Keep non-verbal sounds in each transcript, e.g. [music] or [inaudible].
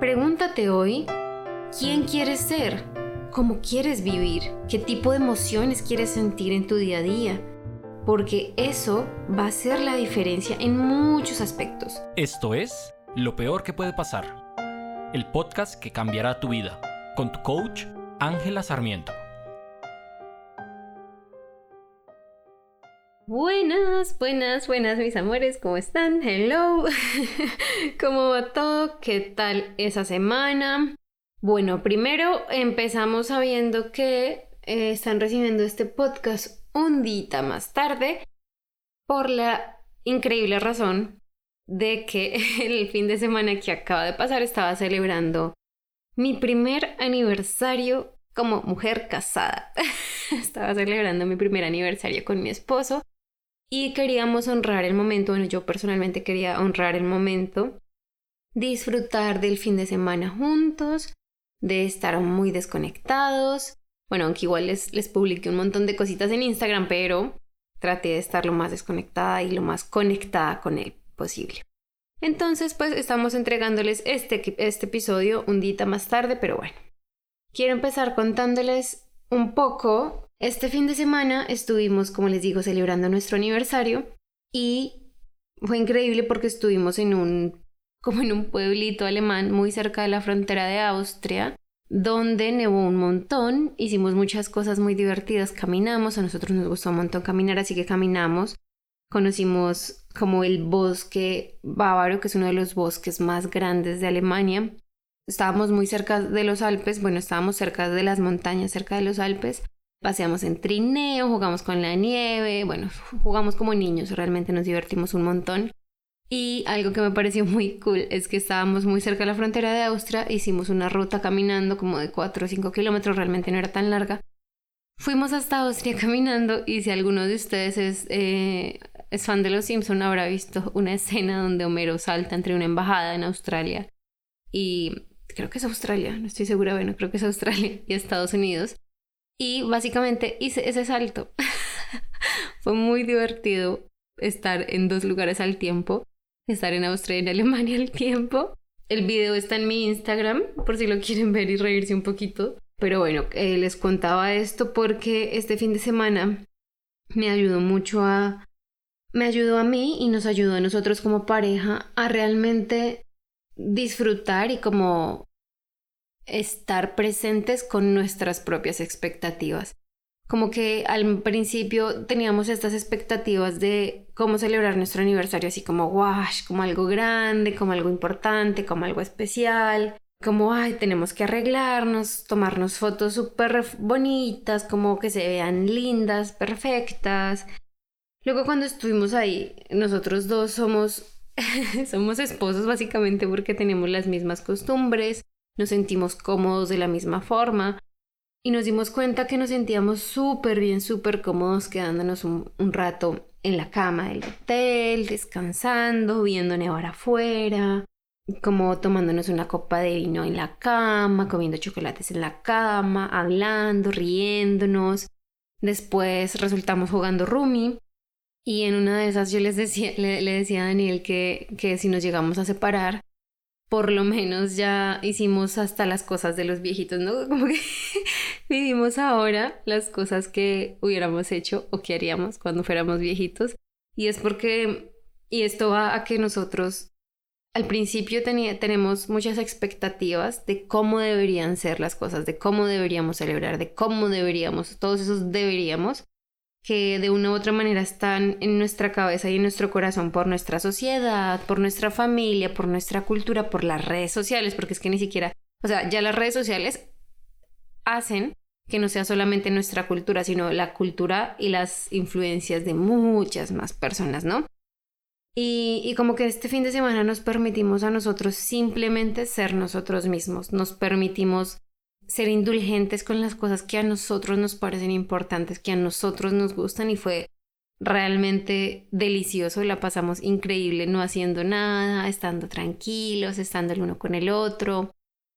Pregúntate hoy, ¿quién quieres ser? ¿Cómo quieres vivir? ¿Qué tipo de emociones quieres sentir en tu día a día? Porque eso va a ser la diferencia en muchos aspectos. Esto es Lo Peor que puede pasar, el podcast que cambiará tu vida, con tu coach Ángela Sarmiento. Buenas, buenas, buenas mis amores, ¿cómo están? Hello, [laughs] ¿cómo va todo? ¿Qué tal esa semana? Bueno, primero empezamos sabiendo que eh, están recibiendo este podcast un día más tarde por la increíble razón de que [laughs] el fin de semana que acaba de pasar estaba celebrando mi primer aniversario como mujer casada. [laughs] estaba celebrando mi primer aniversario con mi esposo y queríamos honrar el momento, bueno, yo personalmente quería honrar el momento, disfrutar del fin de semana juntos, de estar muy desconectados. Bueno, aunque igual les, les publiqué un montón de cositas en Instagram, pero traté de estar lo más desconectada y lo más conectada con él posible. Entonces, pues estamos entregándoles este, este episodio un día más tarde, pero bueno. Quiero empezar contándoles un poco este fin de semana estuvimos, como les digo, celebrando nuestro aniversario y fue increíble porque estuvimos en un como en un pueblito alemán muy cerca de la frontera de Austria, donde nevó un montón, hicimos muchas cosas muy divertidas, caminamos, a nosotros nos gustó un montón caminar, así que caminamos, conocimos como el bosque bávaro, que es uno de los bosques más grandes de Alemania. Estábamos muy cerca de los Alpes, bueno, estábamos cerca de las montañas, cerca de los Alpes, paseamos en trineo, jugamos con la nieve, bueno, [laughs] jugamos como niños, realmente nos divertimos un montón. Y algo que me pareció muy cool es que estábamos muy cerca de la frontera de Austria, hicimos una ruta caminando como de 4 o 5 kilómetros, realmente no era tan larga. Fuimos hasta Austria [laughs] caminando y si alguno de ustedes es, eh, es fan de Los Simpson habrá visto una escena donde Homero salta entre una embajada en Australia y creo que es Australia, no estoy segura, bueno, creo que es Australia [laughs] y Estados Unidos y básicamente hice ese salto. [laughs] Fue muy divertido estar en dos lugares al tiempo, estar en Austria y en Alemania al tiempo. El video está en mi Instagram por si lo quieren ver y reírse un poquito. Pero bueno, eh, les contaba esto porque este fin de semana me ayudó mucho a... Me ayudó a mí y nos ayudó a nosotros como pareja a realmente disfrutar y como estar presentes con nuestras propias expectativas. Como que al principio teníamos estas expectativas de cómo celebrar nuestro aniversario, así como wash, como algo grande, como algo importante, como algo especial, como ay, tenemos que arreglarnos, tomarnos fotos súper bonitas, como que se vean lindas, perfectas. Luego cuando estuvimos ahí, nosotros dos somos [laughs] somos esposos básicamente porque tenemos las mismas costumbres, nos sentimos cómodos de la misma forma y nos dimos cuenta que nos sentíamos súper bien, súper cómodos quedándonos un, rato en la cama del hotel, descansando, viendo nevar afuera, como tomándonos una copa de vino en la cama, comiendo chocolates en la cama, hablando, riéndonos. Después resultamos jugando Rumi y en una de esas yo les decía, le, decía a Daniel que, que si nos llegamos a separar, por lo menos ya hicimos hasta las cosas de los viejitos, ¿no? Como que [laughs] vivimos ahora las cosas que hubiéramos hecho o que haríamos cuando fuéramos viejitos. Y es porque, y esto va a que nosotros al principio tenemos muchas expectativas de cómo deberían ser las cosas, de cómo deberíamos celebrar, de cómo deberíamos, todos esos deberíamos que de una u otra manera están en nuestra cabeza y en nuestro corazón por nuestra sociedad, por nuestra familia, por nuestra cultura, por las redes sociales, porque es que ni siquiera, o sea, ya las redes sociales hacen que no sea solamente nuestra cultura, sino la cultura y las influencias de muchas más personas, ¿no? Y, y, como que este fin de semana nos permitimos a nosotros simplemente ser nosotros mismos, nos permitimos ser indulgentes con las cosas que a nosotros nos parecen importantes, que a nosotros nos gustan y fue realmente delicioso, la pasamos increíble no haciendo nada, estando tranquilos, estando el uno con el otro.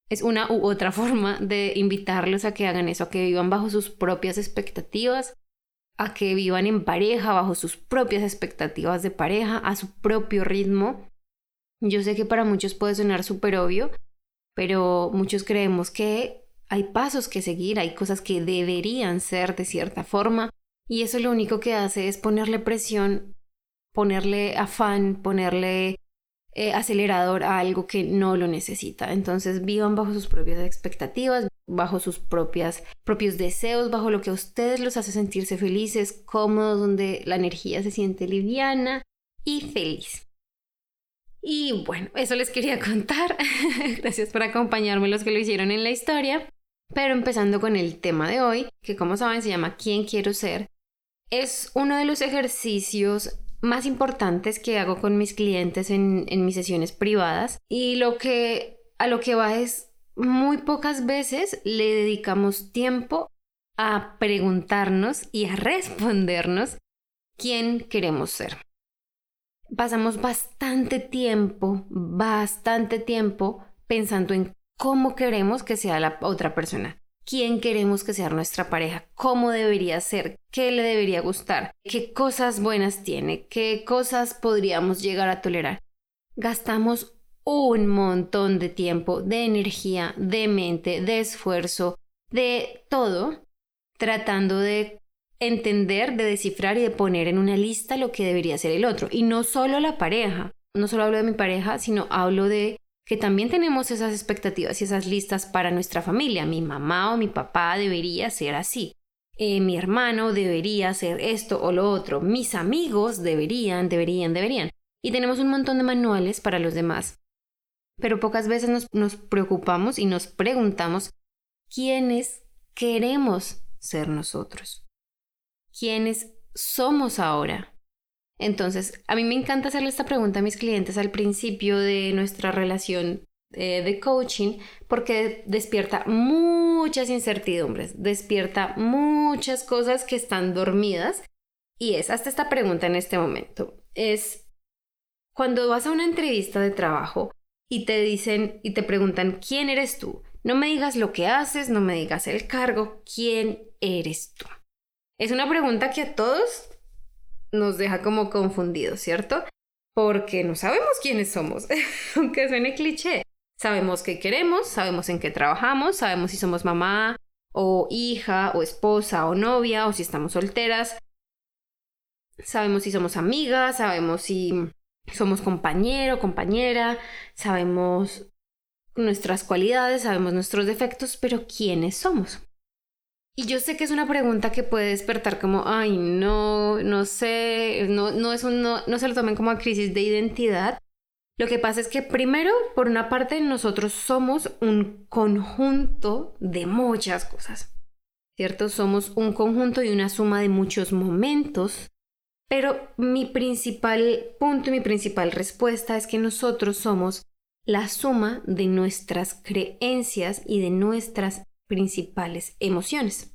Es una u otra [laughs] forma de invitarlos a que hagan eso, a que vivan bajo sus propias expectativas, a que vivan en pareja, bajo sus propias expectativas de pareja, a su propio ritmo. Yo sé que para muchos puede sonar súper obvio, pero muchos creemos que hay pasos que seguir, hay cosas que deberían ser de cierta forma y eso lo único que hace es ponerle presión, ponerle afán, ponerle eh, acelerador a algo que no lo necesita. Entonces vivan bajo sus propias expectativas, bajo sus propias, propios deseos, bajo lo que a ustedes los hace sentirse felices, cómodos, donde la energía se siente liviana y feliz. Y bueno, eso les quería contar. [laughs] Gracias por acompañarme los que lo hicieron en la historia. Pero empezando con el tema de hoy, que como saben se llama ¿Quién quiero ser? Es uno de los ejercicios más importantes que hago con mis clientes en, en mis sesiones privadas y lo que a lo que va es muy pocas veces le dedicamos tiempo a preguntarnos y a respondernos quién queremos ser. Pasamos bastante tiempo, bastante tiempo pensando en cómo queremos que sea la otra persona, quién queremos que sea nuestra pareja, cómo debería ser, qué le debería gustar, qué cosas buenas tiene, qué cosas podríamos llegar a tolerar. Gastamos un montón de tiempo, de energía, de mente, de esfuerzo, de todo, tratando de entender, de descifrar y de poner en una lista lo que debería ser el otro. Y no solo la pareja, no solo hablo de mi pareja, sino hablo de que también tenemos esas expectativas y esas listas para nuestra familia. Mi mamá o mi papá debería ser así. Eh, mi hermano debería ser esto o lo otro. Mis amigos deberían, deberían, deberían. Y tenemos un montón de manuales para los demás pero pocas veces nos, preocupamos y nos preguntamos quiénes queremos ser nosotros, quiénes somos ahora. Entonces, a mí me encanta hacerle esta pregunta a mis clientes al principio de nuestra relación eh, de coaching porque despierta muchas incertidumbres, despierta muchas cosas que están dormidas y es hasta esta pregunta en este momento. Es cuando vas a una entrevista de trabajo, y te dicen y te preguntan, ¿quién eres tú? No me digas lo que haces, no me digas el cargo, ¿quién eres tú? Es una pregunta que a todos nos deja como confundidos, ¿cierto? Porque no sabemos quiénes somos, [laughs] aunque suene cliché. Sabemos qué queremos, sabemos en qué trabajamos, sabemos si somos mamá o hija o esposa o novia o si estamos solteras. Sabemos si somos amigas, sabemos si somos compañero, compañera, sabemos nuestras cualidades, sabemos nuestros defectos, pero ¿quiénes somos? Y yo sé que es una pregunta que puede despertar como, ay, no, no sé, no, no, es no, no se lo tomen como crisis de identidad. Lo que pasa es que primero, por una parte, nosotros somos un conjunto de muchas cosas, ¿cierto? Somos un conjunto y una suma de muchos momentos, pero mi principal punto y mi principal respuesta es que nosotros somos la suma de nuestras creencias y de nuestras principales emociones.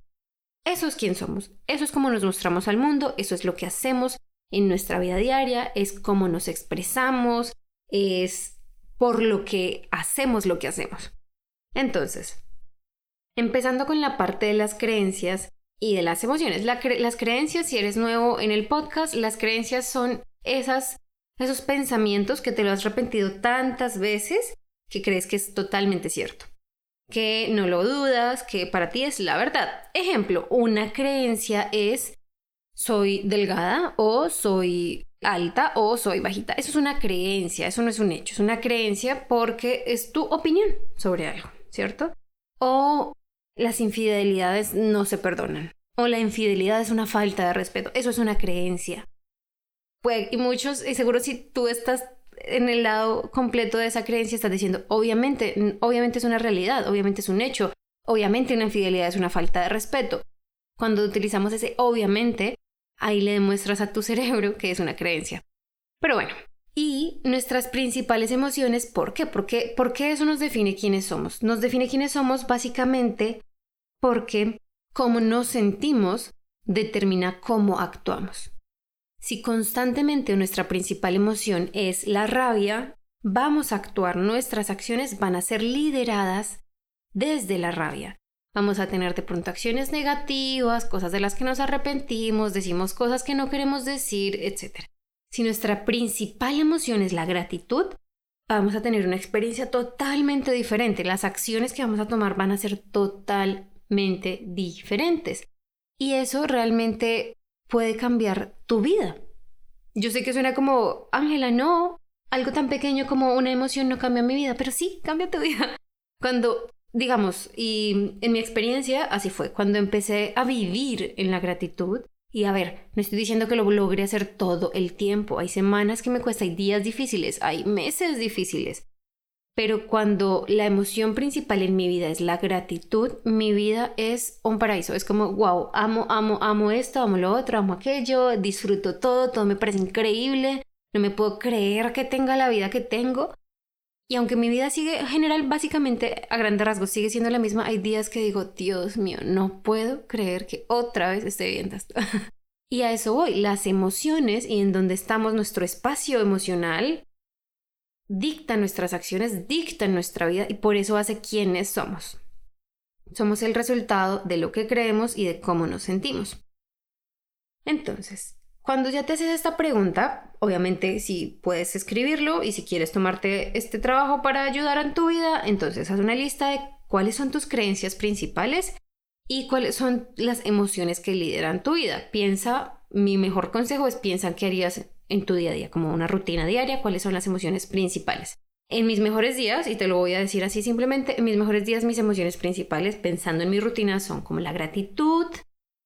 Eso es quién somos, eso es cómo nos mostramos al mundo, eso es lo que hacemos en nuestra vida diaria, es cómo nos expresamos, es por lo que hacemos lo que hacemos. Entonces, empezando con la parte de las creencias, y de las emociones. las creencias, si eres nuevo en el podcast, las creencias son esas, esos pensamientos que te lo has repetido tantas veces que crees que es totalmente cierto. Que no lo dudas, que para ti es la verdad. Ejemplo, una creencia es soy delgada o soy alta o soy bajita. Eso es una creencia, eso no es un hecho, es una creencia porque es tu opinión sobre algo, ¿cierto? O las infidelidades no se perdonan. O la infidelidad es una falta de respeto. Eso es una creencia. Pues, y muchos, y seguro si tú estás en el lado completo de esa creencia, estás diciendo, obviamente, obviamente es una realidad, obviamente es un hecho, obviamente una infidelidad es una falta de respeto. Cuando utilizamos ese obviamente, ahí le demuestras a tu cerebro que es una creencia. Pero bueno, y nuestras principales emociones, ¿por qué? Porque, qué eso nos define quiénes somos. Nos define quiénes somos básicamente porque cómo nos sentimos determina cómo actuamos. Si constantemente nuestra principal emoción es la rabia, vamos a actuar, nuestras acciones van a ser lideradas desde la rabia. Vamos a tener de pronto acciones negativas, cosas de las que nos arrepentimos, decimos cosas que no queremos decir, etc. Si nuestra principal emoción es la gratitud, vamos a tener una experiencia totalmente diferente. Las acciones que vamos a tomar van a ser totalmente diferentes. Y eso realmente puede cambiar tu vida. Yo sé que suena como, Ángela, no, algo tan pequeño como una emoción no cambia mi vida, pero sí, cambia tu vida. [laughs] Cuando, digamos, y en mi experiencia así fue, cuando empecé a vivir en la gratitud, y a ver, no estoy diciendo que lo logre hacer todo el tiempo, hay semanas que me cuesta, hay días difíciles, hay meses difíciles, pero cuando la emoción principal en mi vida es la gratitud, mi vida es un paraíso. Es como, wow, amo, amo, amo esto, amo lo otro, amo aquello, disfruto todo, todo me parece increíble, no me puedo creer que tenga la vida que tengo. Y aunque mi vida sigue, en general, básicamente, a grandes rasgos, sigue siendo la misma, hay días que digo, Dios mío, no puedo creer que otra vez esté viendo esto. [laughs] y a eso voy, las emociones y en donde estamos, nuestro espacio emocional, dicta nuestras acciones, dicta nuestra vida y por eso hace quienes somos. Somos el resultado de lo que creemos y de cómo nos sentimos. Entonces, cuando ya te haces esta pregunta, obviamente si puedes escribirlo y si quieres tomarte este trabajo para ayudar en tu vida, entonces haz una lista de cuáles son tus creencias principales y cuáles son las emociones que lideran tu vida. Piensa, mi mejor consejo es piensa qué harías en tu día a día, como una rutina diaria, cuáles son las emociones principales. En mis mejores días, y te lo voy a decir así simplemente, en mis mejores días mis emociones principales pensando en mi rutina son como la gratitud,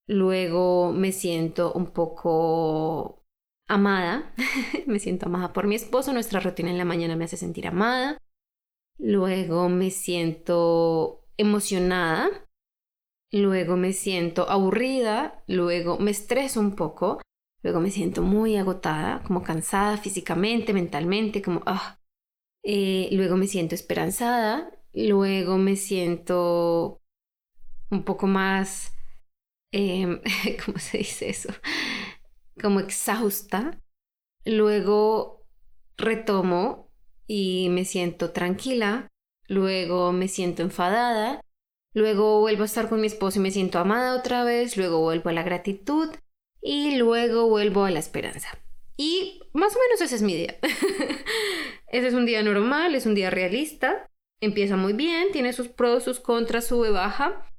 luego me siento un poco amada, [laughs] me siento amada por mi esposo, nuestra rutina en la mañana me hace sentir amada, luego me siento emocionada, luego me siento aburrida, luego me estreso un poco, Luego me siento muy agotada, como cansada físicamente, mentalmente, como, ah. luego me siento esperanzada. Luego me siento un poco más, eh, [laughs] ¿cómo se dice eso? Como exhausta. Luego retomo y me siento tranquila. Luego me siento enfadada. Luego vuelvo a estar con mi esposo y me siento amada otra vez. Luego vuelvo a la gratitud y luego vuelvo a la esperanza. Y más o menos ese es mi día. [laughs] ese es un día normal, es un día realista, empieza muy bien, tiene sus pros, sus contras, sube, baja,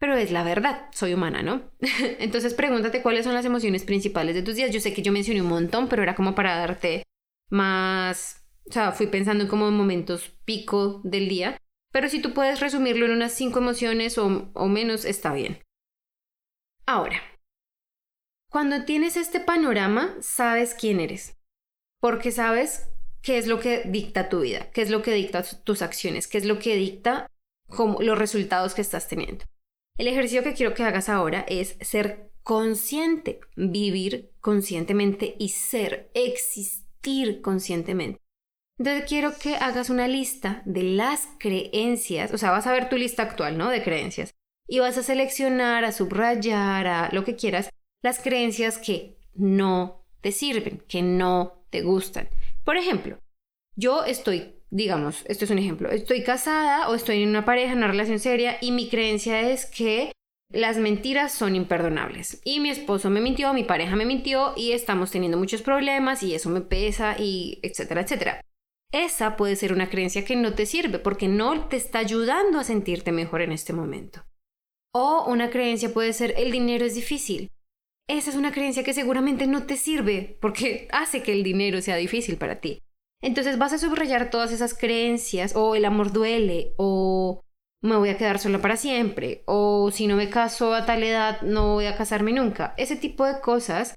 pero es la verdad, soy humana, ¿no? [laughs] Entonces pregúntate cuáles son las emociones principales de tus días. Yo sé que yo mencioné un montón, pero era como para darte más, o sea, fui pensando en como momentos pico del día, pero si tú puedes resumirlo en unas cinco emociones o, o menos, está bien. Ahora, cuando tienes este panorama, sabes quién eres, porque sabes qué es lo que dicta tu vida, qué es lo que dicta tus acciones, qué es lo que dicta los resultados que estás teniendo. El ejercicio que quiero que hagas ahora es ser consciente, vivir conscientemente y ser, existir conscientemente. Entonces quiero que hagas una lista de las creencias, o sea, vas a ver tu lista actual, ¿no? De creencias. Y vas a seleccionar, a subrayar, a lo que quieras, las creencias que no te sirven, que no te gustan. Por ejemplo, yo estoy, digamos, esto es un ejemplo, estoy casada o estoy en una pareja, en una relación seria y mi creencia es que las mentiras son imperdonables. Y mi esposo me mintió, mi pareja me mintió y estamos teniendo muchos problemas y eso me pesa y etcétera, etcétera. Esa puede ser una creencia que no te sirve porque no te está ayudando a sentirte mejor en este momento. O una creencia puede ser el dinero es difícil esa es una creencia que seguramente no te sirve porque [laughs] hace que el dinero sea difícil para ti. Entonces vas a subrayar todas esas creencias o el amor duele o me voy a quedar sola para siempre o si no me caso a tal edad no voy a casarme nunca. Ese tipo de cosas,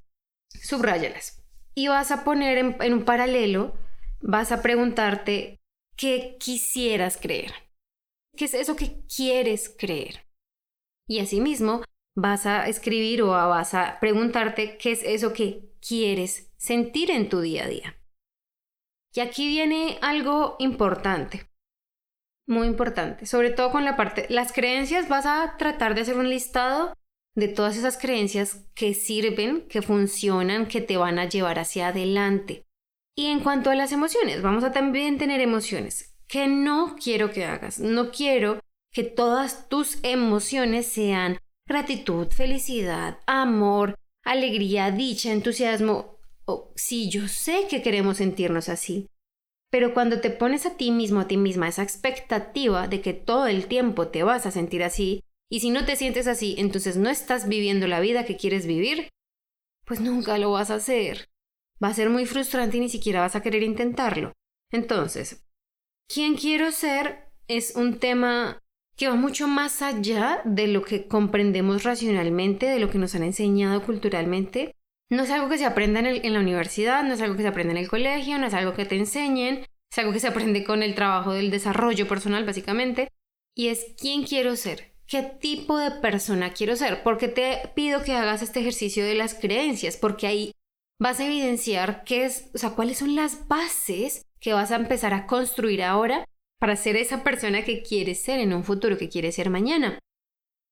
subrayalas. Y vas a poner en, en un paralelo, vas a preguntarte qué quisieras creer. ¿Qué es eso que quieres creer? Y asimismo, vas a escribir o vas a preguntarte qué es eso que quieres sentir en tu día a día. Y aquí viene algo importante, muy importante, sobre todo con la parte, las creencias, vas a tratar de hacer un listado de todas esas creencias que sirven, que funcionan, que te van a llevar hacia adelante. Y en cuanto a las emociones, vamos a también tener emociones que no quiero que hagas, no quiero que todas tus emociones sean gratitud, felicidad, amor, alegría, dicha, entusiasmo. Oh, sí, yo sé que queremos sentirnos así, Pero cuando te pones a ti mismo, a ti misma, esa expectativa de que todo el tiempo te vas a sentir así, y si no te sientes así, entonces no estás viviendo la vida que quieres vivir, pues nunca lo vas a hacer. Va a ser muy frustrante y ni siquiera vas a querer intentarlo. Entonces, ¿quién quiero ser? Es un tema que va mucho más allá de lo que comprendemos racionalmente, de lo que nos han enseñado culturalmente. No es algo que se aprenda en, la universidad, no es algo que se aprenda en el colegio, no es algo que te enseñen, es algo que se aprende con el trabajo del desarrollo personal, básicamente. Y es quién quiero ser, qué tipo de persona quiero ser. Porque te pido que hagas este ejercicio de las creencias, porque ahí vas a evidenciar qué es, o sea, cuáles son las bases que vas a empezar a construir ahora para ser esa persona que quieres ser en un futuro, que quieres ser mañana.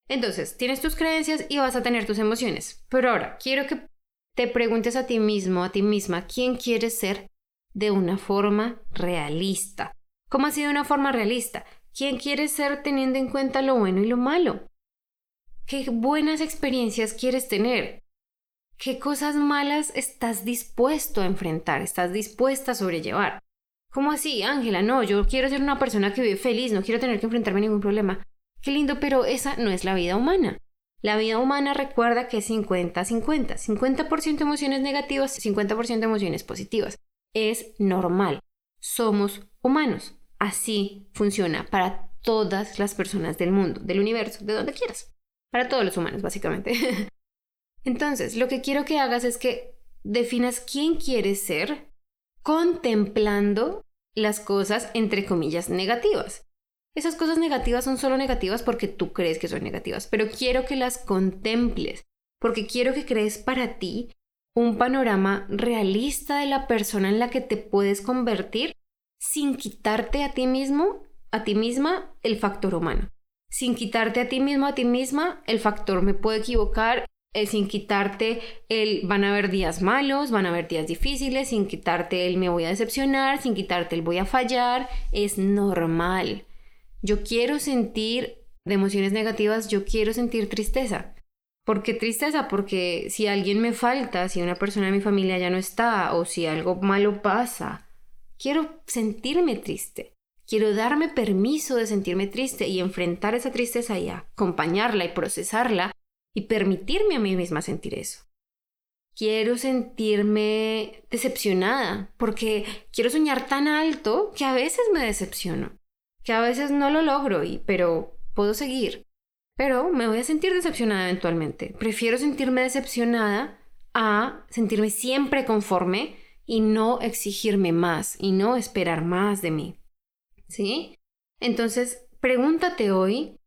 Entonces, tienes tus creencias y vas a tener tus emociones. Pero ahora, quiero que te preguntes a ti mismo, a ti misma, ¿quién quieres ser de una forma realista? ¿Cómo ha sido una forma realista? ¿Quién quieres ser teniendo en cuenta lo bueno y lo malo? ¿Qué buenas experiencias quieres tener? ¿Qué cosas malas estás dispuesto a enfrentar? ¿Estás dispuesta a sobrellevar? ¿Cómo así, Ángela? No, yo quiero ser una persona que vive feliz, no quiero tener que enfrentarme a ningún problema. Qué lindo, pero esa no es la vida humana. La vida humana recuerda que es 50-50. 50%, emociones negativas, 50% emociones positivas. Es normal. Somos humanos. Así funciona para todas las personas del mundo, del universo, de donde quieras. Para todos los humanos, básicamente. [laughs] Entonces, lo que quiero que hagas es que definas quién quieres ser contemplando las cosas entre comillas negativas. Esas cosas negativas son solo negativas porque tú crees que son negativas, pero quiero que las contemples, porque quiero que crees para ti un panorama realista de la persona en la que te puedes convertir sin quitarte a ti mismo, a ti misma, el factor humano. Sin quitarte a ti mismo, a ti misma, el factor me puedo equivocar eh, sin quitarte el van a haber días malos, van a haber días difíciles, sin quitarte el me voy a decepcionar, sin quitarte el voy a fallar, es normal. Yo quiero sentir de emociones negativas, yo quiero sentir tristeza. ¿Por qué tristeza? Porque si alguien me falta, si una persona de mi familia ya no está o si algo malo pasa, quiero sentirme triste. Quiero darme permiso de sentirme triste y enfrentar esa tristeza y acompañarla y procesarla y permitirme a mí misma sentir eso. Quiero sentirme decepcionada porque quiero soñar tan alto que a veces me decepciono, que a veces no lo logro, y, pero puedo seguir. Pero me voy a sentir decepcionada eventualmente. Prefiero sentirme decepcionada a sentirme siempre conforme y no exigirme más y no esperar más de mí. ¿Sí? Entonces, pregúntate hoy,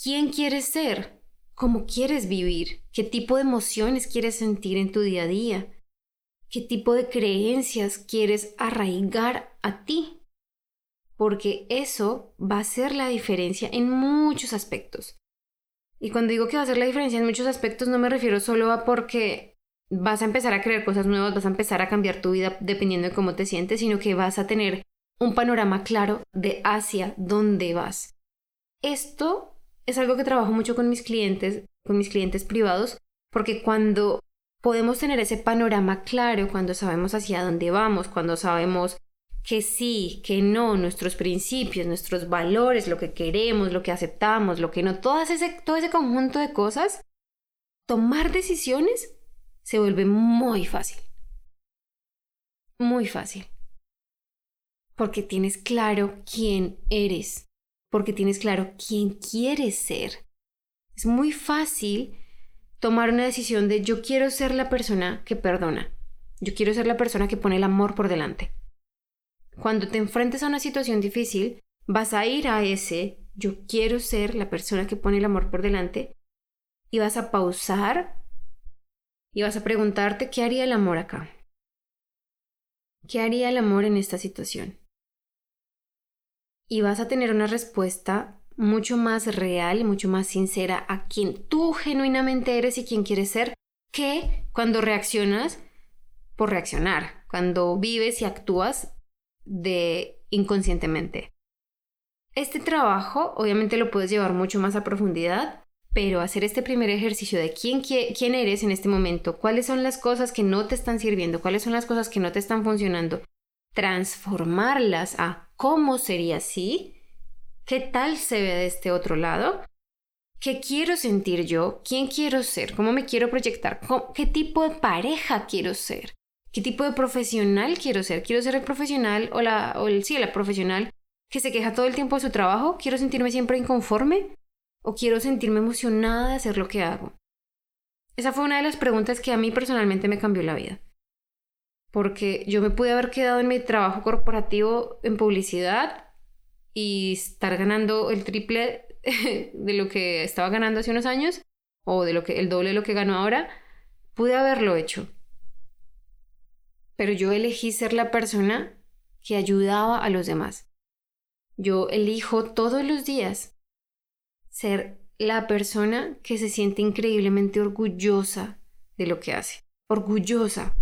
¿quién quieres ser? Cómo quieres vivir, qué tipo de emociones quieres sentir en tu día a día, qué tipo de creencias quieres arraigar a ti, porque eso va a hacer la diferencia en muchos aspectos. Y cuando digo que va a hacer la diferencia en muchos aspectos, no me refiero solo a porque vas a empezar a crear cosas nuevas, vas a empezar a cambiar tu vida dependiendo de cómo te sientes, sino que vas a tener un panorama claro de hacia dónde vas. Esto es algo que trabajo mucho con mis clientes, con mis clientes privados, porque cuando podemos tener ese panorama claro, cuando sabemos hacia dónde vamos, cuando sabemos que sí, que no, nuestros principios, nuestros valores, lo que queremos, lo que aceptamos, lo que no, todo ese, todo ese conjunto de cosas, tomar decisiones se vuelve muy fácil. Muy fácil. Porque tienes claro quién eres, porque tienes claro quién quieres ser. Es muy fácil tomar una decisión de yo quiero ser la persona que perdona. Yo quiero ser la persona que pone el amor por delante. Cuando te enfrentes a una situación difícil, vas a ir a ese yo quiero ser la persona que pone el amor por delante y vas a pausar y vas a preguntarte qué haría el amor acá. ¿Qué haría el amor en esta situación? Y vas a tener una respuesta mucho más real y mucho más sincera a quien tú genuinamente eres y quien quieres ser que cuando reaccionas por reaccionar, cuando vives y actúas de inconscientemente. Este trabajo obviamente lo puedes llevar mucho más a profundidad, pero hacer este primer ejercicio de quién, quién eres en este momento, cuáles son las cosas que no te están sirviendo, cuáles son las cosas que no te están funcionando, transformarlas a cómo sería así, qué tal se ve de este otro lado, qué quiero sentir yo, quién quiero ser, cómo me quiero proyectar, qué tipo de pareja quiero ser, qué tipo de profesional quiero ser. Quiero ser el profesional o la, o el, sí, la profesional que se queja todo el tiempo de su trabajo. Quiero sentirme siempre inconforme o quiero sentirme emocionada de hacer lo que hago. Esa fue una de las preguntas que a mí personalmente me cambió la vida porque yo me pude haber quedado en mi trabajo corporativo en publicidad y estar ganando el triple [laughs] de lo que estaba ganando hace unos años o de lo que el doble de lo que gano ahora, pude haberlo hecho. Pero yo elegí ser la persona que ayudaba a los demás. Yo elijo todos los días ser la persona que se siente increíblemente orgullosa de lo que hace. Orgullosa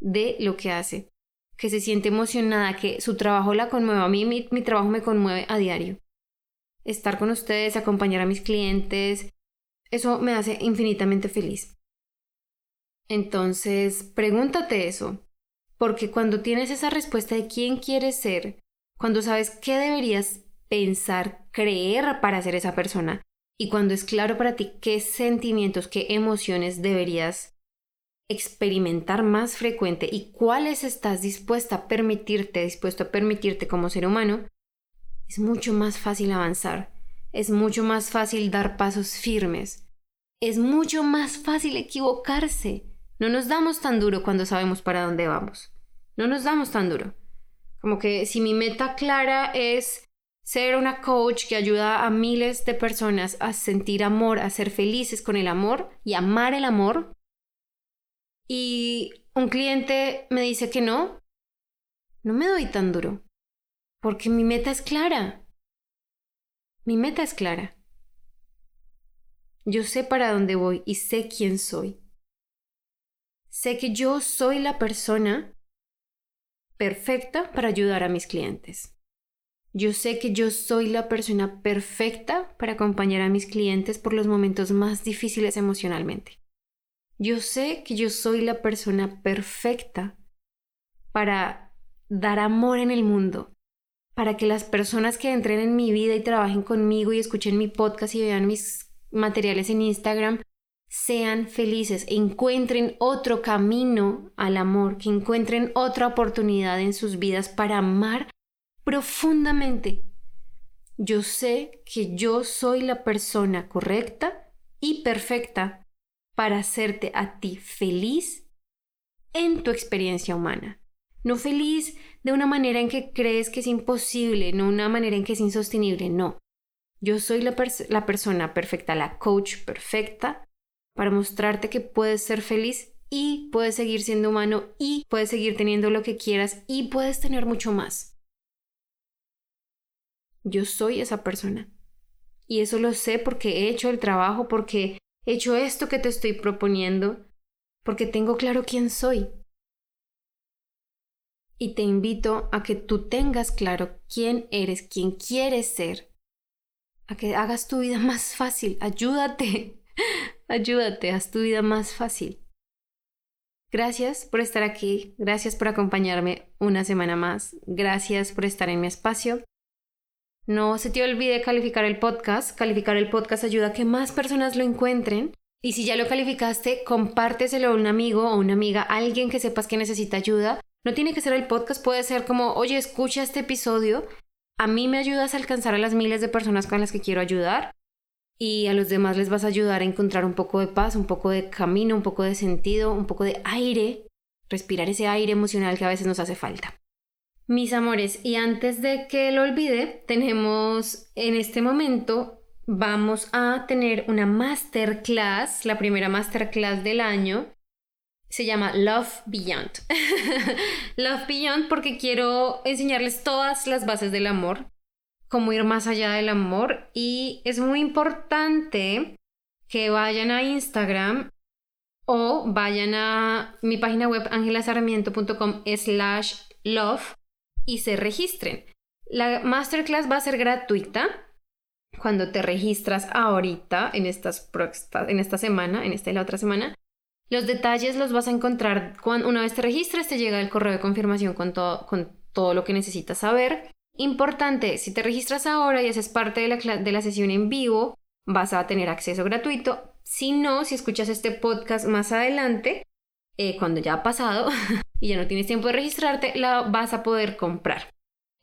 de lo que hace, que se siente emocionada, que su trabajo la conmueve. A mí mi, trabajo me conmueve a diario. Estar con ustedes, acompañar a mis clientes, eso me hace infinitamente feliz. Entonces, pregúntate eso, porque cuando tienes esa respuesta de quién quieres ser, cuando sabes qué deberías pensar, creer para ser esa persona, y cuando es claro para ti qué sentimientos, qué emociones deberías experimentar más frecuente y cuáles estás dispuesta a permitirte, dispuesto a permitirte como ser humano, es mucho más fácil avanzar, es mucho más fácil dar pasos firmes, es mucho más fácil equivocarse. No nos damos tan duro cuando sabemos para dónde vamos. No nos damos tan duro. Como que si mi meta clara es ser una coach que ayuda a miles de personas a sentir amor, a ser felices con el amor y amar el amor, y un cliente me dice que no, no me doy tan duro, porque mi meta es clara. Mi meta es clara. Yo sé para dónde voy y sé quién soy. Sé que yo soy la persona perfecta para ayudar a mis clientes. Yo sé que yo soy la persona perfecta para acompañar a mis clientes por los momentos más difíciles emocionalmente. Yo sé que yo soy la persona perfecta para dar amor en el mundo, para que las personas que entren en mi vida y trabajen conmigo y escuchen mi podcast y vean mis materiales en Instagram sean felices, encuentren otro camino al amor, que encuentren otra oportunidad en sus vidas para amar profundamente. Yo sé que yo soy la persona correcta y perfecta para hacerte a ti feliz en tu experiencia humana. No feliz de una manera en que crees que es imposible, no una manera en que es insostenible, no. Yo soy la, la persona perfecta, la coach perfecta para mostrarte que puedes ser feliz y puedes seguir siendo humano y puedes seguir teniendo lo que quieras y puedes tener mucho más. Yo soy esa persona. Y eso lo sé porque he hecho el trabajo, porque He hecho esto que te estoy proponiendo porque tengo claro quién soy. Y te invito a que tú tengas claro quién eres, quién quieres ser. A que hagas tu vida más fácil. Ayúdate. [laughs] Ayúdate, haz tu vida más fácil. Gracias por estar aquí, gracias por acompañarme una semana más, gracias por estar en mi espacio. No se te olvide calificar el podcast. Calificar el podcast ayuda a que más personas lo encuentren. Y si ya lo calificaste, compárteselo a un amigo o una amiga, alguien que sepas que necesita ayuda. No tiene que ser el podcast, puede ser como, oye, escucha este episodio. A mí me ayudas a alcanzar a las miles de personas con las que quiero ayudar. Y a los demás les vas a ayudar a encontrar un poco de paz, un poco de camino, un poco de sentido, un poco de aire. Respirar ese aire emocional que a veces nos hace falta. Mis amores, y antes de que lo olvide, tenemos en este momento, vamos a tener una masterclass, la primera masterclass del año. Se llama Love Beyond. [laughs] Love Beyond porque quiero enseñarles todas las bases del amor, cómo ir más allá del amor y es muy importante que vayan a Instagram o vayan a mi página web angelasarmiento.com slash love y se registren. La masterclass va a ser gratuita cuando te registras ahorita en, estas, en esta semana, en esta y la otra semana. Los detalles los vas a encontrar cuando una vez te registres, te llega el correo de confirmación con todo, con todo lo que necesitas saber. Importante, si te registras ahora y haces parte de la, de la sesión en vivo, vas a tener acceso gratuito. Si no, si escuchas este podcast más adelante, eh, cuando ya ha pasado [laughs] y ya no tienes tiempo de registrarte, la vas a poder comprar.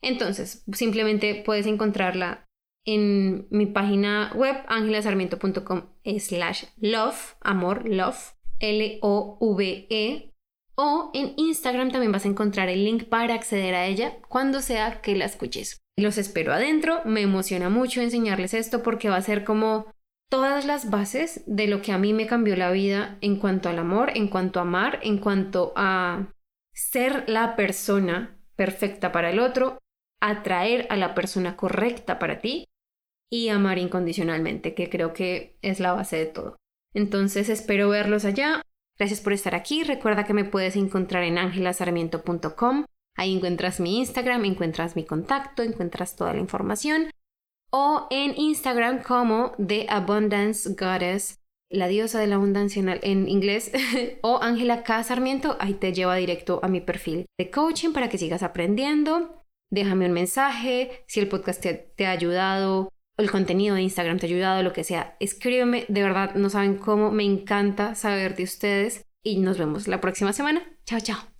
Entonces, simplemente puedes encontrarla en mi página web angelasarmiento.com slash love, amor, love, L-O-V-E, o en Instagram también vas a encontrar el link para acceder a ella cuando sea que la escuches. Los espero adentro, me emociona mucho enseñarles esto porque va a ser como todas las bases de lo que a mí me cambió la vida en cuanto al amor, en cuanto a amar, en cuanto a ser la persona perfecta para el otro, atraer a la persona correcta para ti y amar incondicionalmente, que creo que es la base de todo. Entonces espero verlos allá. Gracias por estar aquí. Recuerda que me puedes encontrar en angelasarmiento.com. Ahí encuentras mi Instagram, encuentras mi contacto, encuentras toda la información. O en Instagram como The Abundance Goddess, la diosa de la abundancia en inglés, [laughs] o Ángela K. Sarmiento. Ahí te lleva directo a mi perfil de coaching para que sigas aprendiendo. Déjame un mensaje si el podcast te, te ha ayudado el contenido de Instagram te ha ayudado, lo que sea, escríbeme, de verdad no saben cómo, me encanta saber de ustedes y nos vemos la próxima semana. Chao, chao.